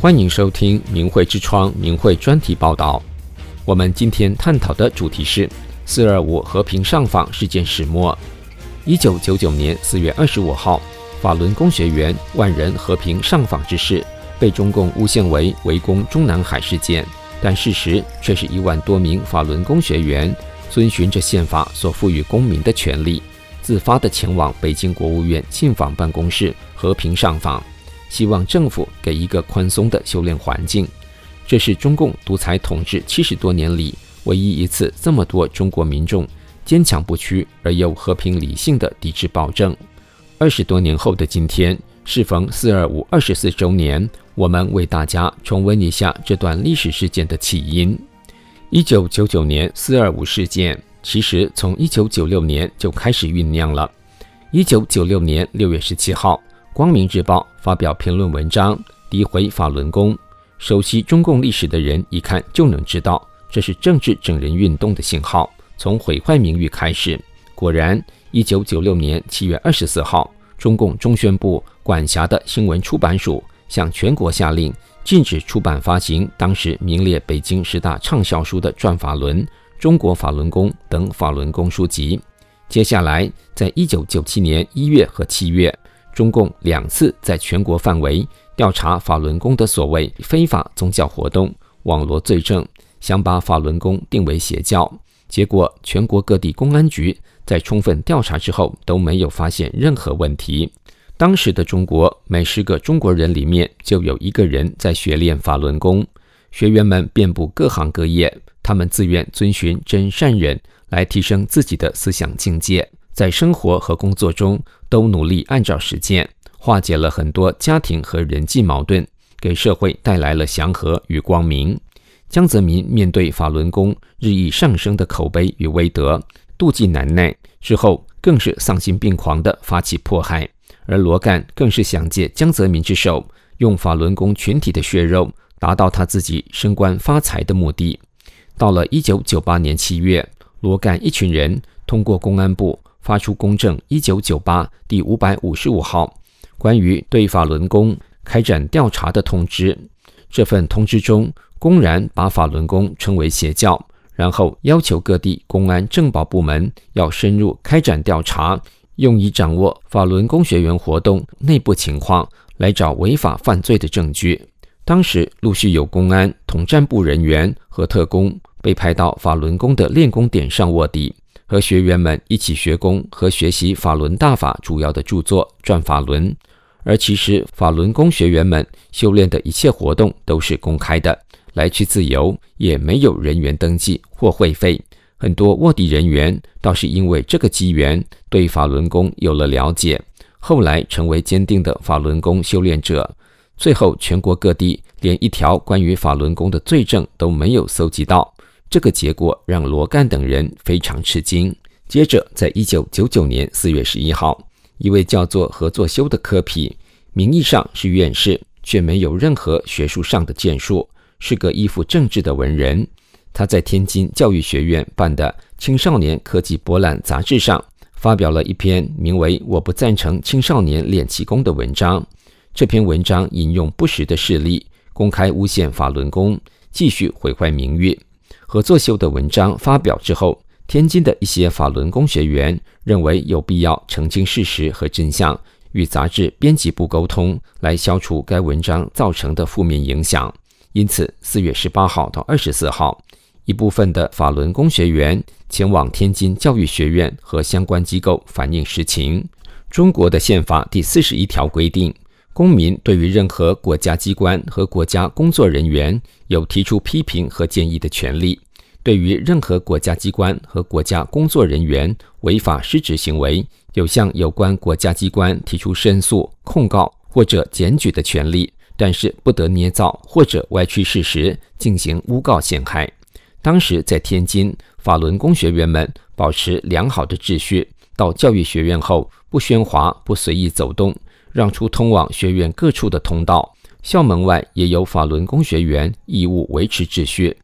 欢迎收听明慧之窗明慧专题报道。我们今天探讨的主题是“四二五和平上访事件始末”。一九九九年四月二十五号，法轮功学员万人和平上访之事，被中共诬陷为围攻中南海事件，但事实却是一万多名法轮功学员遵循着宪法所赋予公民的权利，自发地前往北京国务院信访办公室和平上访。希望政府给一个宽松的修炼环境，这是中共独裁统治七十多年里唯一一次这么多中国民众坚强不屈而又和平理性的抵制暴政。二十多年后的今天，适逢四二五二十四周年，我们为大家重温一下这段历史事件的起因。一九九九年四二五事件其实从一九九六年就开始酝酿了。一九九六年六月十七号。《光明日报》发表评论文章，诋毁法轮功。熟悉中共历史的人一看就能知道，这是政治整人运动的信号，从毁坏名誉开始。果然，一九九六年七月二十四号，中共中宣部管辖的新闻出版署向全国下令，禁止出版发行当时名列北京十大畅销书的《转法轮》《中国法轮功》等法轮功书籍。接下来，在一九九七年一月和七月。中共两次在全国范围调查法轮功的所谓非法宗教活动、网罗罪证，想把法轮功定为邪教。结果，全国各地公安局在充分调查之后都没有发现任何问题。当时的中国，每十个中国人里面就有一个人在学练法轮功。学员们遍布各行各业，他们自愿遵循真善忍来提升自己的思想境界。在生活和工作中都努力按照实践，化解了很多家庭和人际矛盾，给社会带来了祥和与光明。江泽民面对法轮功日益上升的口碑与威德，妒忌难耐，之后更是丧心病狂地发起迫害。而罗干更是想借江泽民之手，用法轮功群体的血肉，达到他自己升官发财的目的。到了一九九八年七月，罗干一群人通过公安部。发出公证一九九八第五百五十五号关于对法轮功开展调查的通知。这份通知中公然把法轮功称为邪教，然后要求各地公安政保部门要深入开展调查，用以掌握法轮功学员活动内部情况，来找违法犯罪的证据。当时陆续有公安统战部人员和特工被派到法轮功的练功点上卧底。和学员们一起学功和学习法轮大法主要的著作《转法轮》，而其实法轮功学员们修炼的一切活动都是公开的，来去自由，也没有人员登记或会费。很多卧底人员倒是因为这个机缘对法轮功有了了解，后来成为坚定的法轮功修炼者。最后，全国各地连一条关于法轮功的罪证都没有搜集到。这个结果让罗干等人非常吃惊。接着，在一九九九年四月十一号，一位叫做何作修的科皮，名义上是院士，却没有任何学术上的建树，是个依附政治的文人。他在天津教育学院办的青少年科技博览杂志上，发表了一篇名为《我不赞成青少年练气功》的文章。这篇文章引用不实的事例，公开诬陷法轮功，继续毁坏名誉。何作修的文章发表之后，天津的一些法轮功学员认为有必要澄清事实和真相，与杂志编辑部沟通，来消除该文章造成的负面影响。因此，四月十八号到二十四号，一部分的法轮功学员前往天津教育学院和相关机构反映实情。中国的宪法第四十一条规定，公民对于任何国家机关和国家工作人员有提出批评和建议的权利。对于任何国家机关和国家工作人员违法失职行为，有向有关国家机关提出申诉、控告或者检举的权利，但是不得捏造或者歪曲事实进行诬告陷害。当时在天津，法轮功学员们保持良好的秩序，到教育学院后不喧哗、不随意走动。让出通往学院各处的通道，校门外也有法轮功学员义务维持秩序。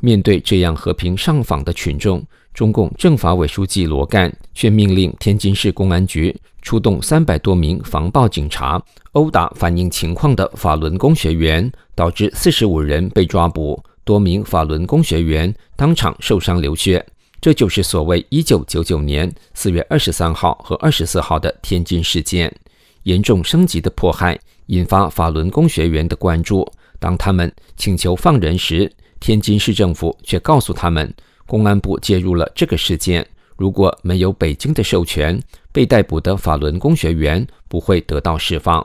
面对这样和平上访的群众，中共政法委书记罗干却命令天津市公安局出动三百多名防暴警察，殴打反映情况的法轮功学员，导致四十五人被抓捕，多名法轮功学员当场受伤流血。这就是所谓一九九九年四月二十三号和二十四号的天津事件，严重升级的迫害引发法轮功学员的关注。当他们请求放人时，天津市政府却告诉他们，公安部介入了这个事件。如果没有北京的授权，被逮捕的法轮功学员不会得到释放。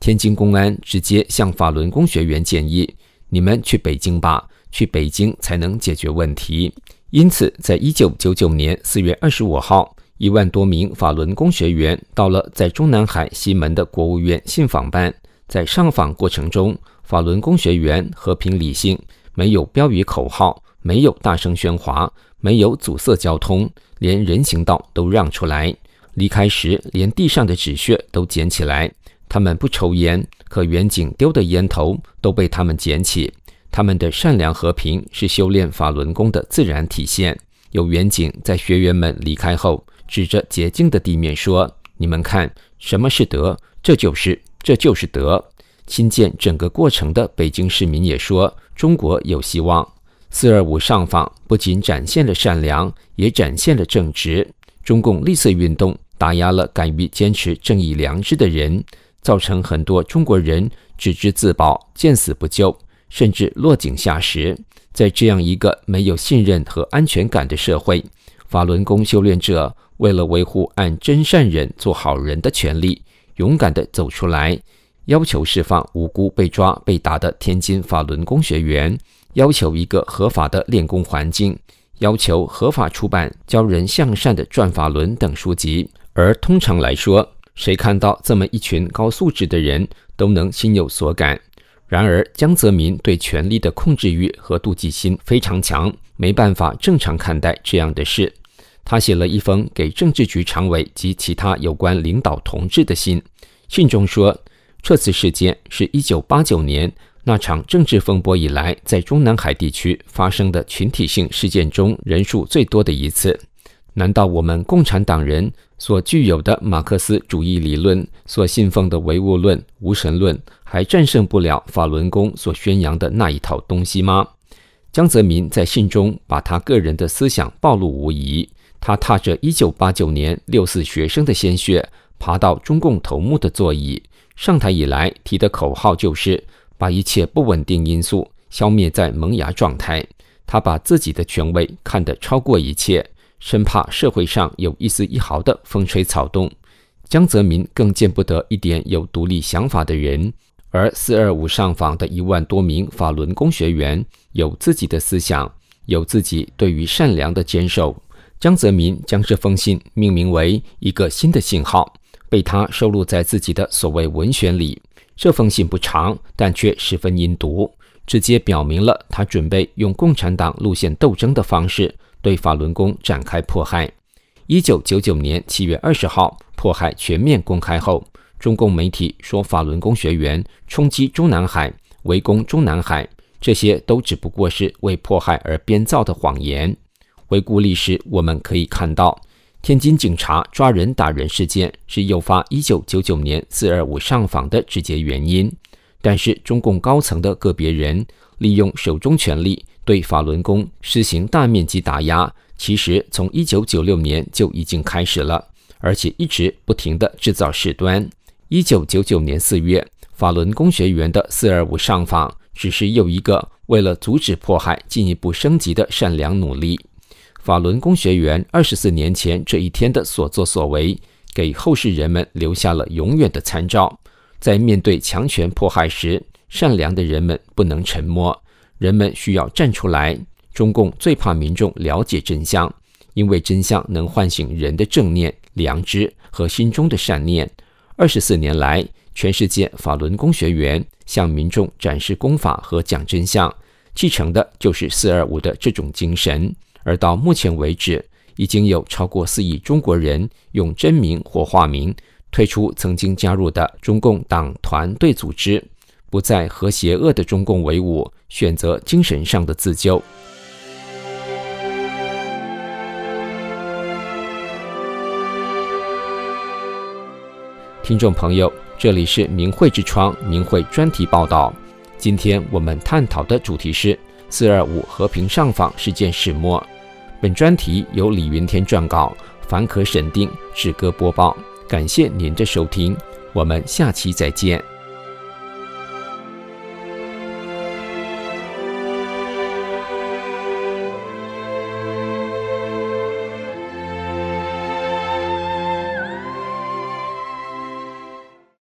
天津公安直接向法轮功学员建议：“你们去北京吧，去北京才能解决问题。”因此，在一九九九年四月二十五号，一万多名法轮功学员到了在中南海西门的国务院信访办。在上访过程中，法轮功学员和平理性，没有标语口号，没有大声喧哗，没有阻塞交通。连人行道都让出来，离开时连地上的纸屑都捡起来。他们不抽烟，可员警丢的烟头都被他们捡起。他们的善良和平是修炼法轮功的自然体现。有员警在学员们离开后，指着洁净的地面说：“你们看，什么是德？这就是，这就是德。”亲见整个过程的北京市民也说：“中国有希望。”四二五上访不仅展现了善良，也展现了正直。中共绿色运动打压了敢于坚持正义良知的人，造成很多中国人只知自保、见死不救，甚至落井下石。在这样一个没有信任和安全感的社会，法轮功修炼者为了维护按真善忍做好人的权利，勇敢地走出来，要求释放无辜被抓被打的天津法轮功学员。要求一个合法的练功环境，要求合法出版教人向善的《转法轮》等书籍。而通常来说，谁看到这么一群高素质的人，都能心有所感。然而，江泽民对权力的控制欲和妒忌心非常强，没办法正常看待这样的事。他写了一封给政治局常委及其他有关领导同志的信，信中说，这次事件是一九八九年。那场政治风波以来，在中南海地区发生的群体性事件中人数最多的一次。难道我们共产党人所具有的马克思主义理论、所信奉的唯物论、无神论，还战胜不了法轮功所宣扬的那一套东西吗？江泽民在信中把他个人的思想暴露无遗。他踏着1989年六四学生的鲜血，爬到中共头目的座椅，上台以来提的口号就是。把一切不稳定因素消灭在萌芽状态。他把自己的权威看得超过一切，生怕社会上有一丝一毫的风吹草动。江泽民更见不得一点有独立想法的人。而四二五上访的一万多名法轮功学员有自己的思想，有自己对于善良的坚守。江泽民将这封信命名为一个新的信号，被他收录在自己的所谓文选里。这封信不长，但却十分阴毒，直接表明了他准备用共产党路线斗争的方式对法轮功展开迫害。一九九九年七月二十号，迫害全面公开后，中共媒体说法轮功学员冲击中南海、围攻中南海，这些都只不过是为迫害而编造的谎言。回顾历史，我们可以看到。天津警察抓人打人事件是诱发1999年四二五上访的直接原因，但是中共高层的个别人利用手中权力对法轮功实行大面积打压，其实从1996年就已经开始了，而且一直不停地制造事端。1999年四月，法轮功学员的四二五上访只是又一个为了阻止迫害进一步升级的善良努力。法轮功学员二十四年前这一天的所作所为，给后世人们留下了永远的参照。在面对强权迫害时，善良的人们不能沉默，人们需要站出来。中共最怕民众了解真相，因为真相能唤醒人的正念、良知和心中的善念。二十四年来，全世界法轮功学员向民众展示功法和讲真相，继承的就是四二五的这种精神。而到目前为止，已经有超过四亿中国人用真名或化名退出曾经加入的中共党团队组织，不再和邪恶的中共为伍，选择精神上的自救。听众朋友，这里是明慧之窗明慧专题报道。今天我们探讨的主题是“四二五和平上访事件始末”。本专题由李云天撰稿，凡可审定，志歌播报。感谢您的收听，我们下期再见。